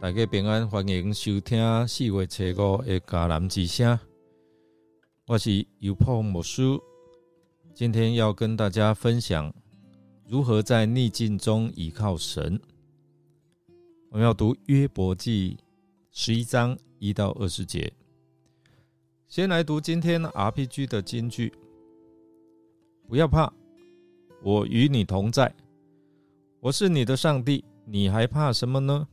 大家平安，欢迎收听四月初五的迦南之声。我是尤破牧师，今天要跟大家分享如何在逆境中倚靠神。我们要读约伯记十一章一到二十节。先来读今天 RPG 的金句：不要怕，我与你同在，我是你的上帝，你还怕什么呢？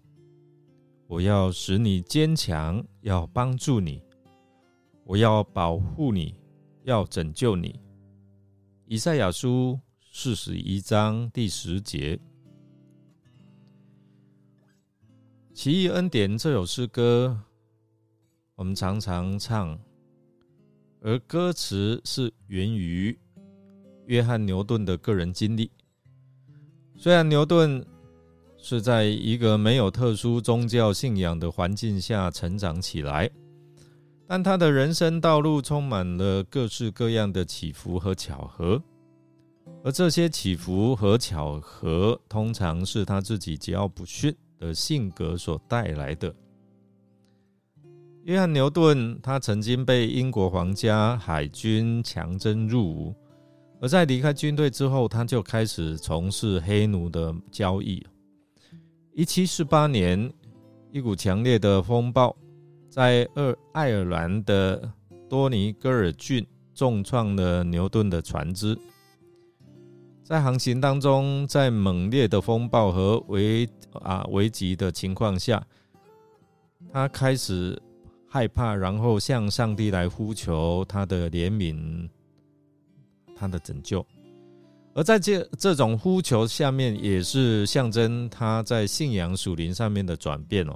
我要使你坚强，要帮助你，我要保护你，要拯救你。以赛亚书四十一章第十节，《奇异恩典》这首诗歌，我们常常唱，而歌词是源于约翰牛顿的个人经历。虽然牛顿。是在一个没有特殊宗教信仰的环境下成长起来，但他的人生道路充满了各式各样的起伏和巧合，而这些起伏和巧合，通常是他自己桀骜不驯的性格所带来的。约翰牛顿，他曾经被英国皇家海军强征入伍，而在离开军队之后，他就开始从事黑奴的交易。一七四八年，一股强烈的风暴在二爱尔兰的多尼戈尔郡重创了牛顿的船只。在航行当中，在猛烈的风暴和危啊危急的情况下，他开始害怕，然后向上帝来呼求他的怜悯，他的拯救。而在这这种呼求下面，也是象征他在信仰属灵上面的转变哦。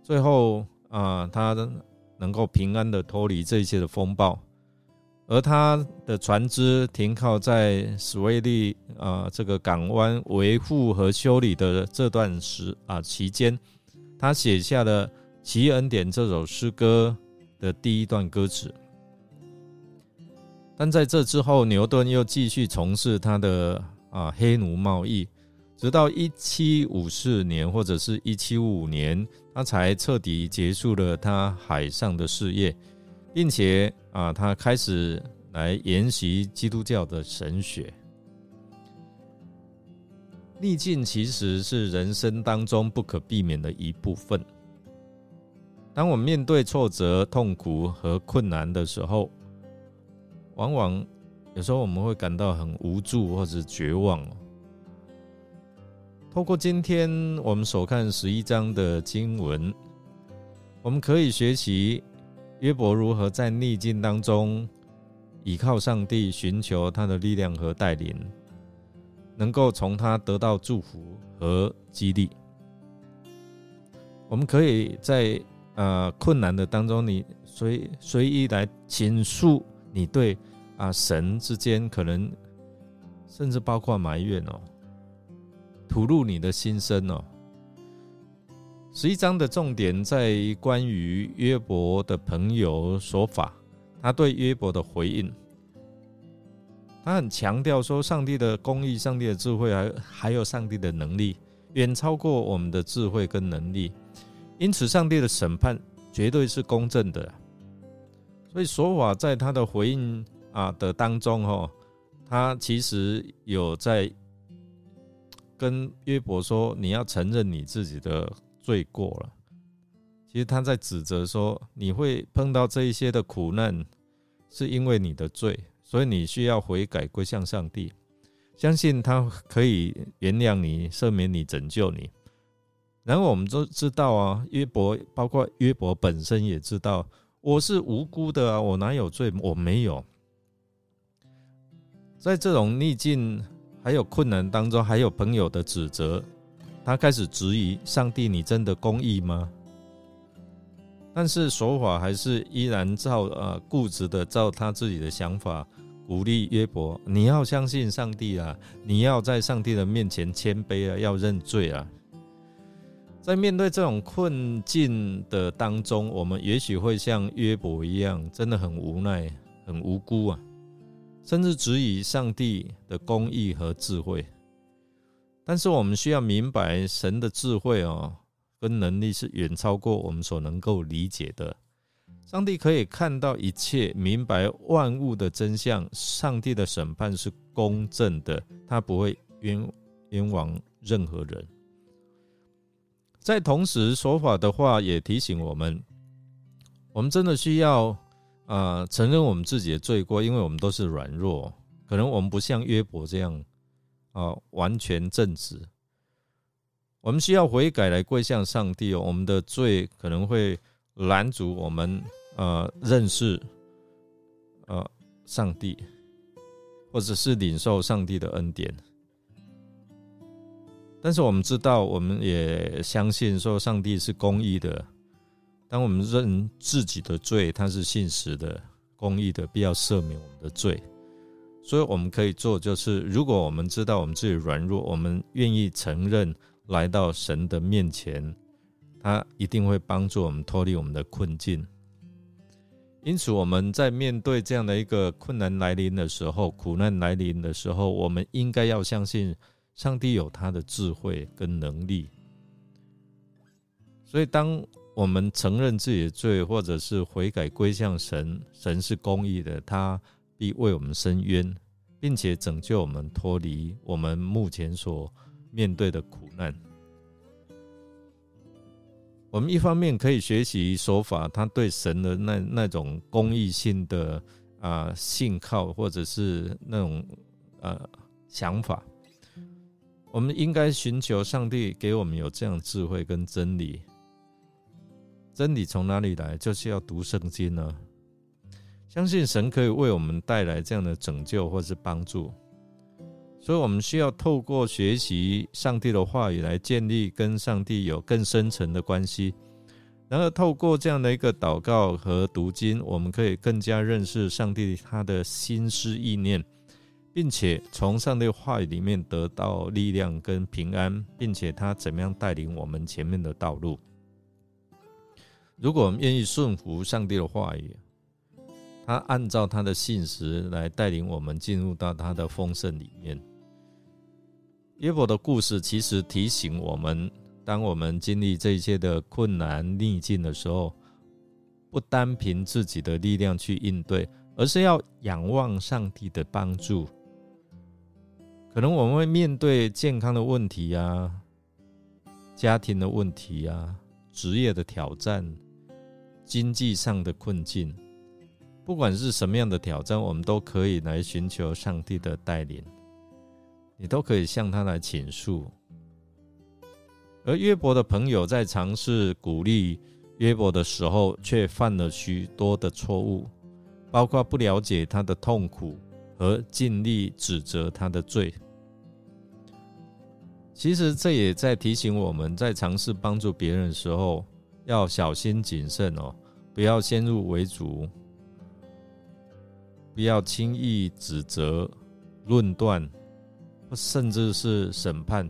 最后啊，他能够平安的脱离这一切的风暴，而他的船只停靠在史威利啊这个港湾维护和修理的这段时啊期间，他写下了《奇恩典》这首诗歌的第一段歌词。但在这之后，牛顿又继续从事他的啊黑奴贸易，直到一七五四年或者是一七五五年，他才彻底结束了他海上的事业，并且啊，他开始来研习基督教的神学。逆境其实是人生当中不可避免的一部分。当我们面对挫折、痛苦和困难的时候，往往有时候我们会感到很无助或者绝望哦。透过今天我们所看十一章的经文，我们可以学习约伯如何在逆境当中倚靠上帝，寻求他的力量和带领，能够从他得到祝福和激励。我们可以在呃困难的当中，你随随意来倾诉。你对啊神之间可能甚至包括埋怨哦，吐露你的心声哦。十一章的重点在关于约伯的朋友说法，他对约伯的回应，他很强调说，上帝的公义、上帝的智慧，还还有上帝的能力，远超过我们的智慧跟能力，因此上帝的审判绝对是公正的。所以说法在他的回应啊的当中，哈，他其实有在跟约伯说：“你要承认你自己的罪过了。”其实他在指责说：“你会碰到这一些的苦难，是因为你的罪，所以你需要悔改归向上帝，相信他可以原谅你、赦免你、拯救你。”然后我们都知道啊，约伯包括约伯本身也知道。我是无辜的啊，我哪有罪？我没有。在这种逆境还有困难当中，还有朋友的指责，他开始质疑上帝：你真的公义吗？但是说法还是依然照呃固执的照他自己的想法鼓励约伯：你要相信上帝啊，你要在上帝的面前谦卑啊，要认罪啊。在面对这种困境的当中，我们也许会像约伯一样，真的很无奈、很无辜啊，甚至质疑上帝的公义和智慧。但是我们需要明白，神的智慧哦，跟能力是远超过我们所能够理解的。上帝可以看到一切，明白万物的真相。上帝的审判是公正的，他不会冤冤枉任何人。在同时，说法的话也提醒我们，我们真的需要啊承认我们自己的罪过，因为我们都是软弱，可能我们不像约伯这样啊完全正直。我们需要悔改来归向上帝哦，我们的罪可能会拦阻我们呃认识呃上帝，或者是领受上帝的恩典。但是我们知道，我们也相信说，上帝是公义的。当我们认自己的罪，他是信实的、公义的，必要赦免我们的罪。所以我们可以做，就是如果我们知道我们自己软弱，我们愿意承认，来到神的面前，他一定会帮助我们脱离我们的困境。因此，我们在面对这样的一个困难来临的时候、苦难来临的时候，我们应该要相信。上帝有他的智慧跟能力，所以当我们承认自己的罪，或者是悔改归向神，神是公义的，他必为我们伸冤，并且拯救我们脱离我们目前所面对的苦难。我们一方面可以学习说法，他对神的那那种公义性的啊信靠，或者是那种呃想法。我们应该寻求上帝给我们有这样智慧跟真理。真理从哪里来？就是要读圣经呢。相信神可以为我们带来这样的拯救或是帮助。所以，我们需要透过学习上帝的话语来建立跟上帝有更深层的关系。然后，透过这样的一个祷告和读经，我们可以更加认识上帝他的心思意念。并且从上帝话语里面得到力量跟平安，并且他怎么样带领我们前面的道路？如果我们愿意顺服上帝的话语，他按照他的信实来带领我们进入到他的丰盛里面。约伯的故事其实提醒我们，当我们经历这些的困难逆境的时候，不单凭自己的力量去应对，而是要仰望上帝的帮助。可能我们会面对健康的问题啊，家庭的问题啊，职业的挑战，经济上的困境，不管是什么样的挑战，我们都可以来寻求上帝的带领，你都可以向他来倾诉。而约伯的朋友在尝试鼓励约伯的时候，却犯了许多的错误，包括不了解他的痛苦和尽力指责他的罪。其实这也在提醒我们在尝试帮助别人的时候，要小心谨慎哦，不要先入为主，不要轻易指责、论断，甚至是审判，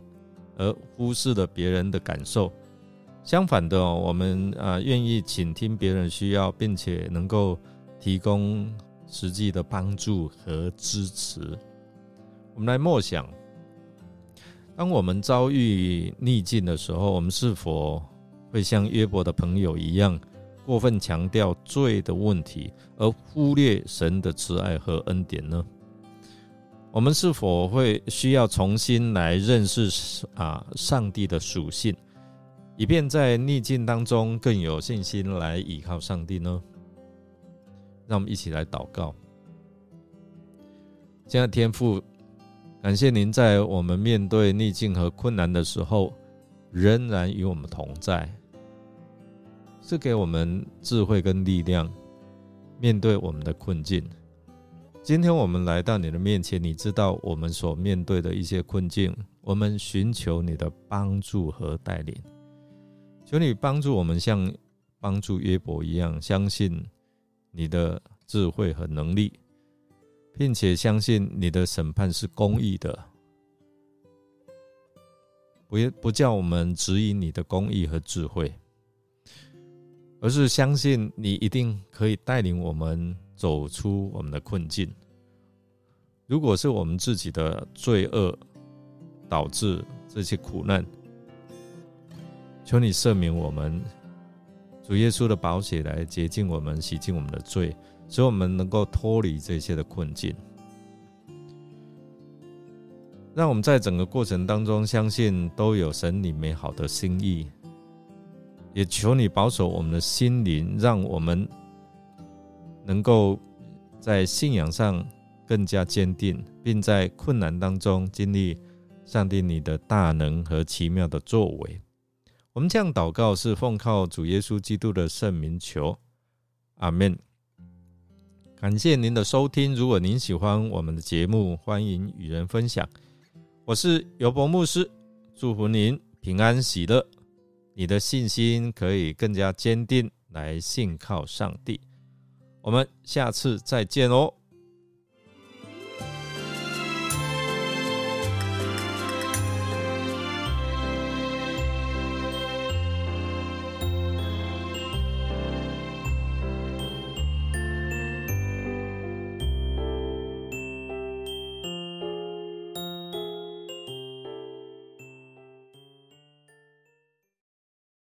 而忽视了别人的感受。相反的哦，我们啊愿意倾听别人需要，并且能够提供实际的帮助和支持。我们来默想。当我们遭遇逆境的时候，我们是否会像约伯的朋友一样，过分强调罪的问题，而忽略神的慈爱和恩典呢？我们是否会需要重新来认识啊上帝的属性，以便在逆境当中更有信心来依靠上帝呢？让我们一起来祷告，现在天父。感谢您在我们面对逆境和困难的时候，仍然与我们同在，是给我们智慧跟力量，面对我们的困境。今天我们来到你的面前，你知道我们所面对的一些困境，我们寻求你的帮助和带领。求你帮助我们，像帮助约伯一样，相信你的智慧和能力。并且相信你的审判是公义的，不不叫我们质疑你的公义和智慧，而是相信你一定可以带领我们走出我们的困境。如果是我们自己的罪恶导致这些苦难，求你赦免我们，主耶稣的宝血来洁净我们，洗净我们的罪，使我们能够脱离这些的困境。让我们在整个过程当中，相信都有神你美好的心意。也求你保守我们的心灵，让我们能够在信仰上更加坚定，并在困难当中经历上帝你的大能和奇妙的作为。我们这样祷告，是奉靠主耶稣基督的圣名求，阿门。感谢您的收听。如果您喜欢我们的节目，欢迎与人分享。我是尤博牧师，祝福您平安喜乐。你的信心可以更加坚定，来信靠上帝。我们下次再见哦。